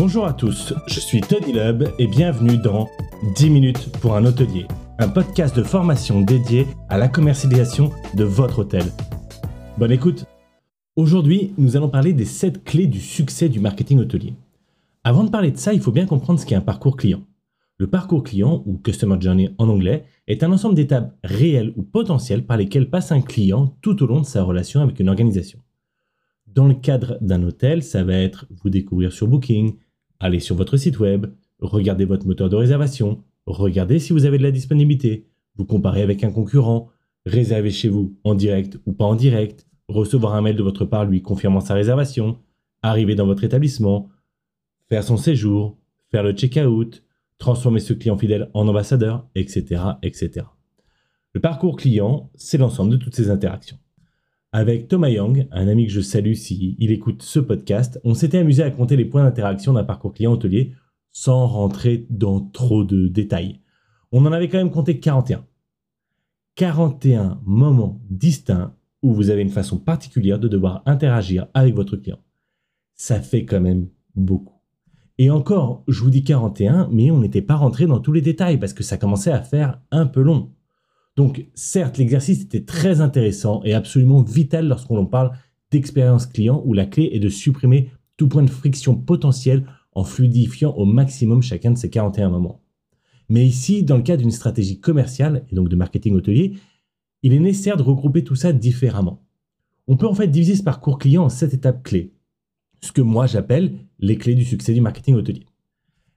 Bonjour à tous, je suis Tony Lub et bienvenue dans 10 minutes pour un hôtelier, un podcast de formation dédié à la commercialisation de votre hôtel. Bonne écoute Aujourd'hui, nous allons parler des 7 clés du succès du marketing hôtelier. Avant de parler de ça, il faut bien comprendre ce qu'est un parcours client. Le parcours client, ou Customer Journey en anglais, est un ensemble d'étapes réelles ou potentielles par lesquelles passe un client tout au long de sa relation avec une organisation. Dans le cadre d'un hôtel, ça va être vous découvrir sur Booking, aller sur votre site web, regarder votre moteur de réservation, regarder si vous avez de la disponibilité, vous comparer avec un concurrent, réserver chez vous en direct ou pas en direct, recevoir un mail de votre part lui confirmant sa réservation, arriver dans votre établissement, faire son séjour, faire le check-out, transformer ce client fidèle en ambassadeur, etc., etc. Le parcours client, c'est l'ensemble de toutes ces interactions. Avec Thomas Young, un ami que je salue si il écoute ce podcast, on s'était amusé à compter les points d'interaction d'un parcours client hôtelier sans rentrer dans trop de détails. On en avait quand même compté 41. 41 moments distincts où vous avez une façon particulière de devoir interagir avec votre client. Ça fait quand même beaucoup. Et encore, je vous dis 41, mais on n'était pas rentré dans tous les détails parce que ça commençait à faire un peu long. Donc certes, l'exercice était très intéressant et absolument vital lorsqu'on parle d'expérience client où la clé est de supprimer tout point de friction potentiel en fluidifiant au maximum chacun de ces 41 moments. Mais ici, dans le cas d'une stratégie commerciale et donc de marketing hôtelier, il est nécessaire de regrouper tout ça différemment. On peut en fait diviser ce parcours client en 7 étapes clés, ce que moi j'appelle les clés du succès du marketing hôtelier.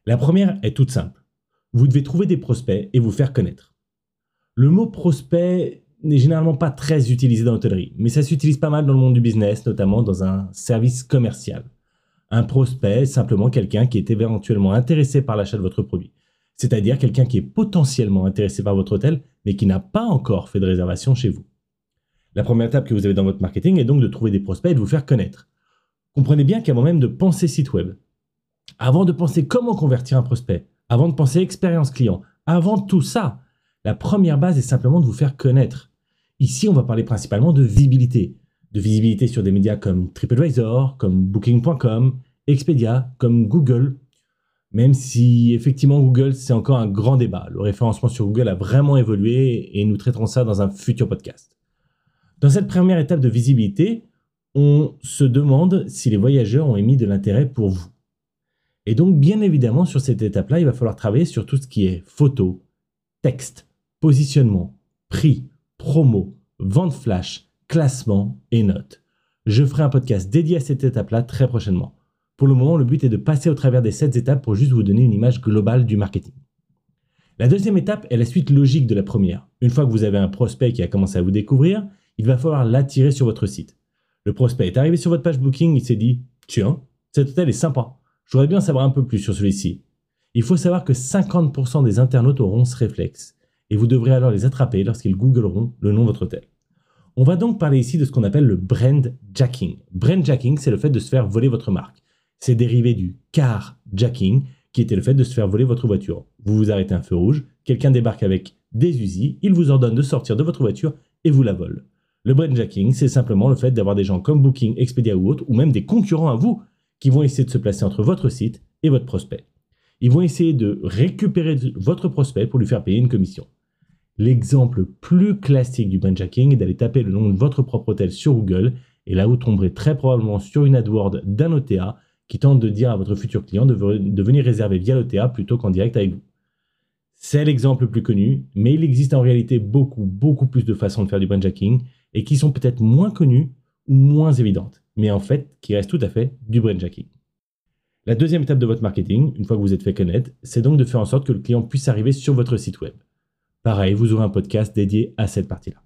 La première est toute simple. Vous devez trouver des prospects et vous faire connaître. Le mot prospect n'est généralement pas très utilisé dans l'hôtellerie, mais ça s'utilise pas mal dans le monde du business, notamment dans un service commercial. Un prospect est simplement quelqu'un qui est éventuellement intéressé par l'achat de votre produit, c'est-à-dire quelqu'un qui est potentiellement intéressé par votre hôtel, mais qui n'a pas encore fait de réservation chez vous. La première étape que vous avez dans votre marketing est donc de trouver des prospects et de vous faire connaître. Comprenez bien qu'avant même de penser site web, avant de penser comment convertir un prospect, avant de penser expérience client, avant tout ça, la première base est simplement de vous faire connaître. Ici, on va parler principalement de visibilité. De visibilité sur des médias comme TripAdvisor, comme Booking.com, Expedia, comme Google. Même si effectivement Google, c'est encore un grand débat. Le référencement sur Google a vraiment évolué et nous traiterons ça dans un futur podcast. Dans cette première étape de visibilité, on se demande si les voyageurs ont émis de l'intérêt pour vous. Et donc, bien évidemment, sur cette étape-là, il va falloir travailler sur tout ce qui est photo, texte, positionnement, prix, promo, vente flash, classement et notes. Je ferai un podcast dédié à cette étape-là très prochainement. Pour le moment, le but est de passer au travers des 7 étapes pour juste vous donner une image globale du marketing. La deuxième étape est la suite logique de la première. Une fois que vous avez un prospect qui a commencé à vous découvrir, il va falloir l'attirer sur votre site. Le prospect est arrivé sur votre page booking, il s'est dit Tiens, cet hôtel est sympa. Je voudrais bien savoir un peu plus sur celui-ci. Il faut savoir que 50% des internautes auront ce réflexe et vous devrez alors les attraper lorsqu'ils googleront le nom de votre hôtel. On va donc parler ici de ce qu'on appelle le brand jacking. Brand jacking, c'est le fait de se faire voler votre marque. C'est dérivé du car jacking, qui était le fait de se faire voler votre voiture. Vous vous arrêtez un feu rouge, quelqu'un débarque avec des usines, il vous ordonne de sortir de votre voiture et vous la vole. Le brand jacking, c'est simplement le fait d'avoir des gens comme Booking, Expedia ou autres, ou même des concurrents à vous, qui vont essayer de se placer entre votre site et votre prospect. Ils vont essayer de récupérer votre prospect pour lui faire payer une commission. L'exemple plus classique du brandjacking est d'aller taper le nom de votre propre hôtel sur Google et là vous tomberez très probablement sur une AdWord d'un OTA qui tente de dire à votre futur client de, venir réserver via l'OTA plutôt qu'en direct avec vous. C'est l'exemple le plus connu, mais il existe en réalité beaucoup, beaucoup plus de façons de faire du brandjacking et qui sont peut-être moins connues ou moins évidentes, mais en fait qui restent tout à fait du brandjacking. La deuxième étape de votre marketing, une fois que vous êtes fait connaître, c'est donc de faire en sorte que le client puisse arriver sur votre site web. Pareil, vous aurez un podcast dédié à cette partie-là.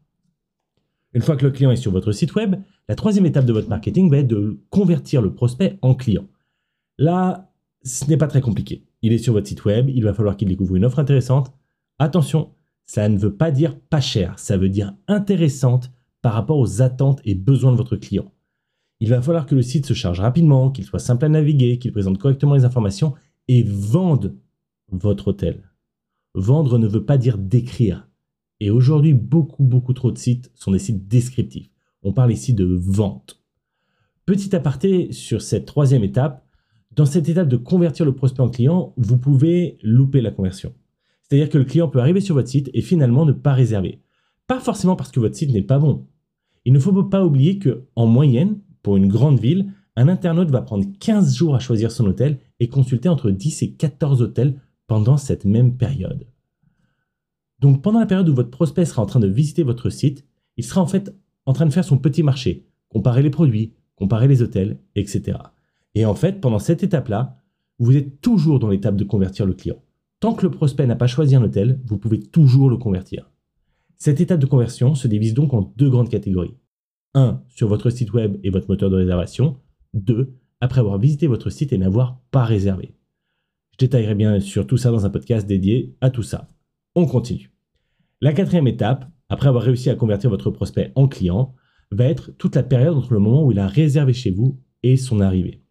Une fois que le client est sur votre site web, la troisième étape de votre marketing va être de convertir le prospect en client. Là, ce n'est pas très compliqué. Il est sur votre site web, il va falloir qu'il découvre une offre intéressante. Attention, ça ne veut pas dire pas cher, ça veut dire intéressante par rapport aux attentes et besoins de votre client. Il va falloir que le site se charge rapidement, qu'il soit simple à naviguer, qu'il présente correctement les informations et vende votre hôtel. Vendre ne veut pas dire décrire. Et aujourd'hui, beaucoup, beaucoup trop de sites sont des sites descriptifs. On parle ici de vente. Petit aparté sur cette troisième étape, Dans cette étape de convertir le prospect en client, vous pouvez louper la conversion. C'est-à-dire que le client peut arriver sur votre site et finalement ne pas réserver. Pas forcément parce que votre site n'est pas bon. Il ne faut pas oublier que, en moyenne, pour une grande ville, un internaute va prendre 15 jours à choisir son hôtel et consulter entre 10 et 14 hôtels pendant cette même période. Donc pendant la période où votre prospect sera en train de visiter votre site, il sera en fait en train de faire son petit marché, comparer les produits, comparer les hôtels, etc. Et en fait, pendant cette étape-là, vous êtes toujours dans l'étape de convertir le client. Tant que le prospect n'a pas choisi un hôtel, vous pouvez toujours le convertir. Cette étape de conversion se divise donc en deux grandes catégories. 1. Sur votre site web et votre moteur de réservation. 2. Après avoir visité votre site et n'avoir pas réservé. Je détaillerai bien sur tout ça dans un podcast dédié à tout ça. On continue. La quatrième étape, après avoir réussi à convertir votre prospect en client, va être toute la période entre le moment où il a réservé chez vous et son arrivée.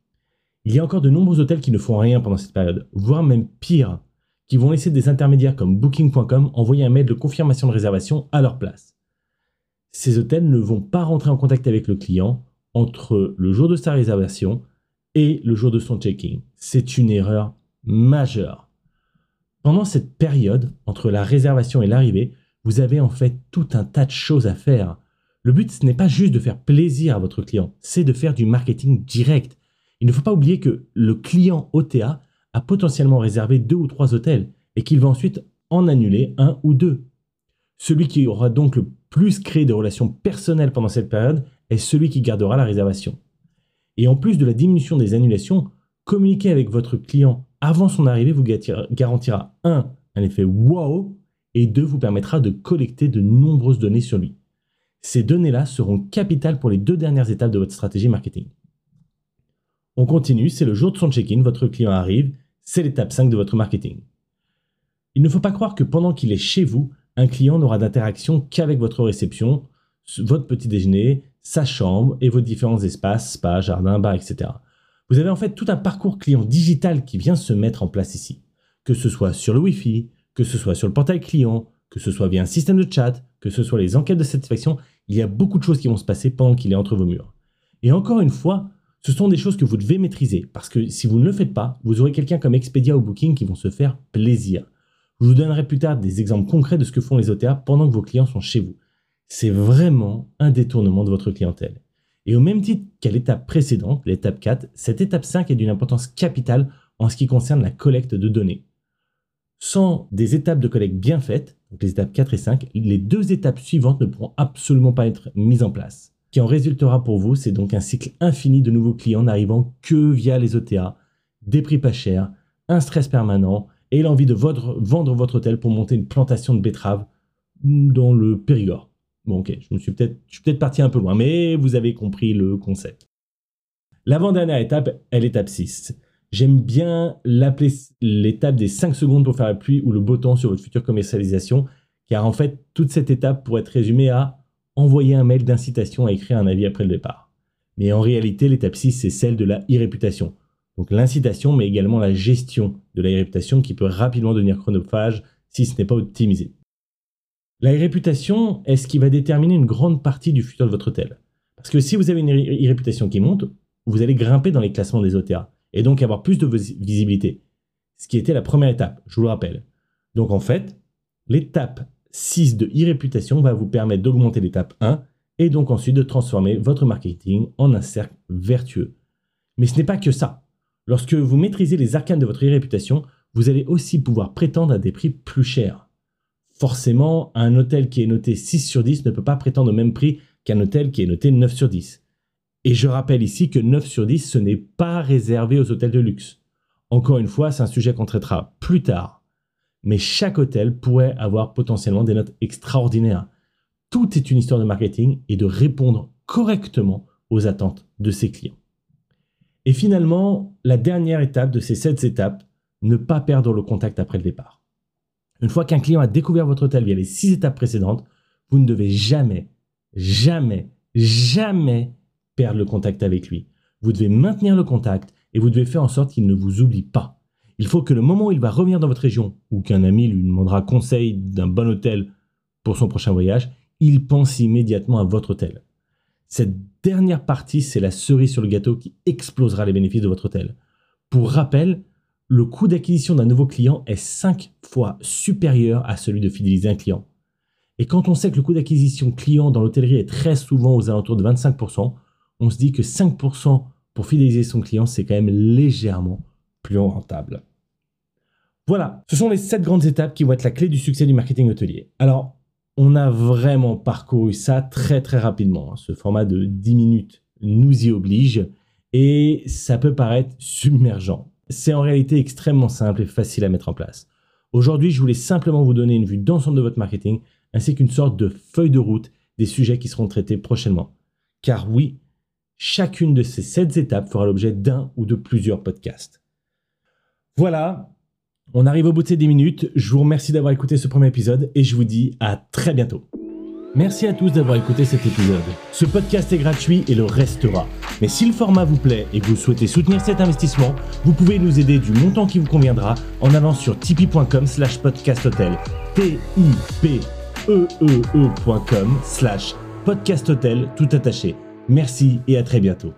Il y a encore de nombreux hôtels qui ne font rien pendant cette période, voire même pire, qui vont laisser des intermédiaires comme Booking.com envoyer un mail de confirmation de réservation à leur place. Ces hôtels ne vont pas rentrer en contact avec le client entre le jour de sa réservation et le jour de son check-in. C'est une erreur majeure. Pendant cette période, entre la réservation et l'arrivée, vous avez en fait tout un tas de choses à faire. Le but, ce n'est pas juste de faire plaisir à votre client, c'est de faire du marketing direct. Il ne faut pas oublier que le client OTA a potentiellement réservé deux ou trois hôtels et qu'il va ensuite en annuler un ou deux. Celui qui aura donc le plus créé de relations personnelles pendant cette période est celui qui gardera la réservation. Et en plus de la diminution des annulations, communiquer avec votre client avant son arrivée vous garantira 1. un effet wow et 2. vous permettra de collecter de nombreuses données sur lui. Ces données-là seront capitales pour les deux dernières étapes de votre stratégie marketing. On continue, c'est le jour de son check-in, votre client arrive, c'est l'étape 5 de votre marketing. Il ne faut pas croire que pendant qu'il est chez vous, un client n'aura d'interaction qu'avec votre réception, votre petit déjeuner, sa chambre et vos différents espaces, spa, jardin, bar, etc. Vous avez en fait tout un parcours client digital qui vient se mettre en place ici. Que ce soit sur le Wi-Fi, que ce soit sur le portail client, que ce soit via un système de chat, que ce soit les enquêtes de satisfaction, il y a beaucoup de choses qui vont se passer pendant qu'il est entre vos murs. Et encore une fois, ce sont des choses que vous devez maîtriser, parce que si vous ne le faites pas, vous aurez quelqu'un comme Expedia ou Booking qui vont se faire plaisir. Je vous donnerai plus tard des exemples concrets de ce que font les OTA pendant que vos clients sont chez vous. C'est vraiment un détournement de votre clientèle. Et au même titre qu'à l'étape précédente, l'étape 4, cette étape 5 est d'une importance capitale en ce qui concerne la collecte de données. Sans des étapes de collecte bien faites, donc les étapes 4 et 5, les deux étapes suivantes ne pourront absolument pas être mises en place. Ce qui en résultera pour vous, c'est donc un cycle infini de nouveaux clients n'arrivant que via les OTA, des prix pas chers, un stress permanent et l'envie de vendre votre hôtel pour monter une plantation de betteraves dans le Périgord. Bon, ok, je suis peut-être, parti un peu loin, mais vous avez compris le concept. L'avant-dernière étape est l'étape 6. J'aime bien l'appeler l'étape des 5 secondes pour faire la pluie ou le beau temps sur votre future commercialisation, car en fait, toute cette étape pourrait être résumée à envoyer un mail d'incitation à écrire un avis après le départ. Mais en réalité, l'étape 6, c'est celle de la e-réputation. Donc l'incitation, mais également la gestion de la e-réputation qui peut rapidement devenir chronophage si ce n'est pas optimisé. La réputation est ce qui va déterminer une grande partie du futur de votre hôtel. Parce que si vous avez une réputation qui monte, vous allez grimper dans les classements des OTA et donc avoir plus de visibilité. Ce qui était la première étape, je vous le rappelle. Donc en fait, l'étape 6 de e-réputation va vous permettre d'augmenter l'étape 1 et donc ensuite de transformer votre marketing en un cercle vertueux. Mais ce n'est pas que ça. Lorsque vous maîtrisez les arcanes de votre e-réputation, vous allez aussi pouvoir prétendre à des prix plus chers forcément, un hôtel qui est noté 6 sur 10 ne peut pas prétendre au même prix qu'un hôtel qui est noté 9 sur 10. Et je rappelle ici que 9 sur 10, ce n'est pas réservé aux hôtels de luxe. Encore une fois, c'est un sujet qu'on traitera plus tard. Mais chaque hôtel pourrait avoir potentiellement des notes extraordinaires. Tout est une histoire de marketing et de répondre correctement aux attentes de ses clients. Et finalement, la dernière étape de ces 7 étapes, ne pas perdre le contact après le départ. Une fois qu'un client a découvert votre hôtel via les six étapes précédentes, vous ne devez jamais, jamais, jamais perdre le contact avec lui. Vous devez maintenir le contact et vous devez faire en sorte qu'il ne vous oublie pas. Il faut que le moment où il va revenir dans votre région ou qu'un ami lui demandera conseil d'un bon hôtel pour son prochain voyage, il pense immédiatement à votre hôtel. Cette dernière partie, c'est la cerise sur le gâteau qui explosera les bénéfices de votre hôtel. Pour rappel, le coût d'acquisition d'un nouveau client est 5 fois supérieur à celui de fidéliser un client. Et quand on sait que le coût d'acquisition client dans l'hôtellerie est très souvent aux alentours de 25%, on se dit que 5% pour fidéliser son client, c'est quand même légèrement plus rentable. Voilà, ce sont les 7 grandes étapes qui vont être la clé du succès du marketing hôtelier. Alors, on a vraiment parcouru ça très très rapidement. Ce format de 10 minutes nous y oblige et ça peut paraître submergent. C'est en réalité extrêmement simple et facile à mettre en place. Aujourd'hui, je voulais simplement vous donner une vue d'ensemble de votre marketing ainsi qu'une sorte de feuille de route des sujets qui seront traités prochainement. Car oui, chacune de ces sept étapes fera l'objet d'un ou de plusieurs podcasts. Voilà, on arrive au bout de ces 10 minutes. Je vous remercie d'avoir écouté ce premier épisode et je vous dis à très bientôt. Merci à tous d'avoir écouté cet épisode. Ce podcast est gratuit et le restera. Mais si le format vous plaît et que vous souhaitez soutenir cet investissement, vous pouvez nous aider du montant qui vous conviendra en allant sur tipeee.com slash podcasthotel. t i p e e, e slash podcasthotel tout attaché. Merci et à très bientôt.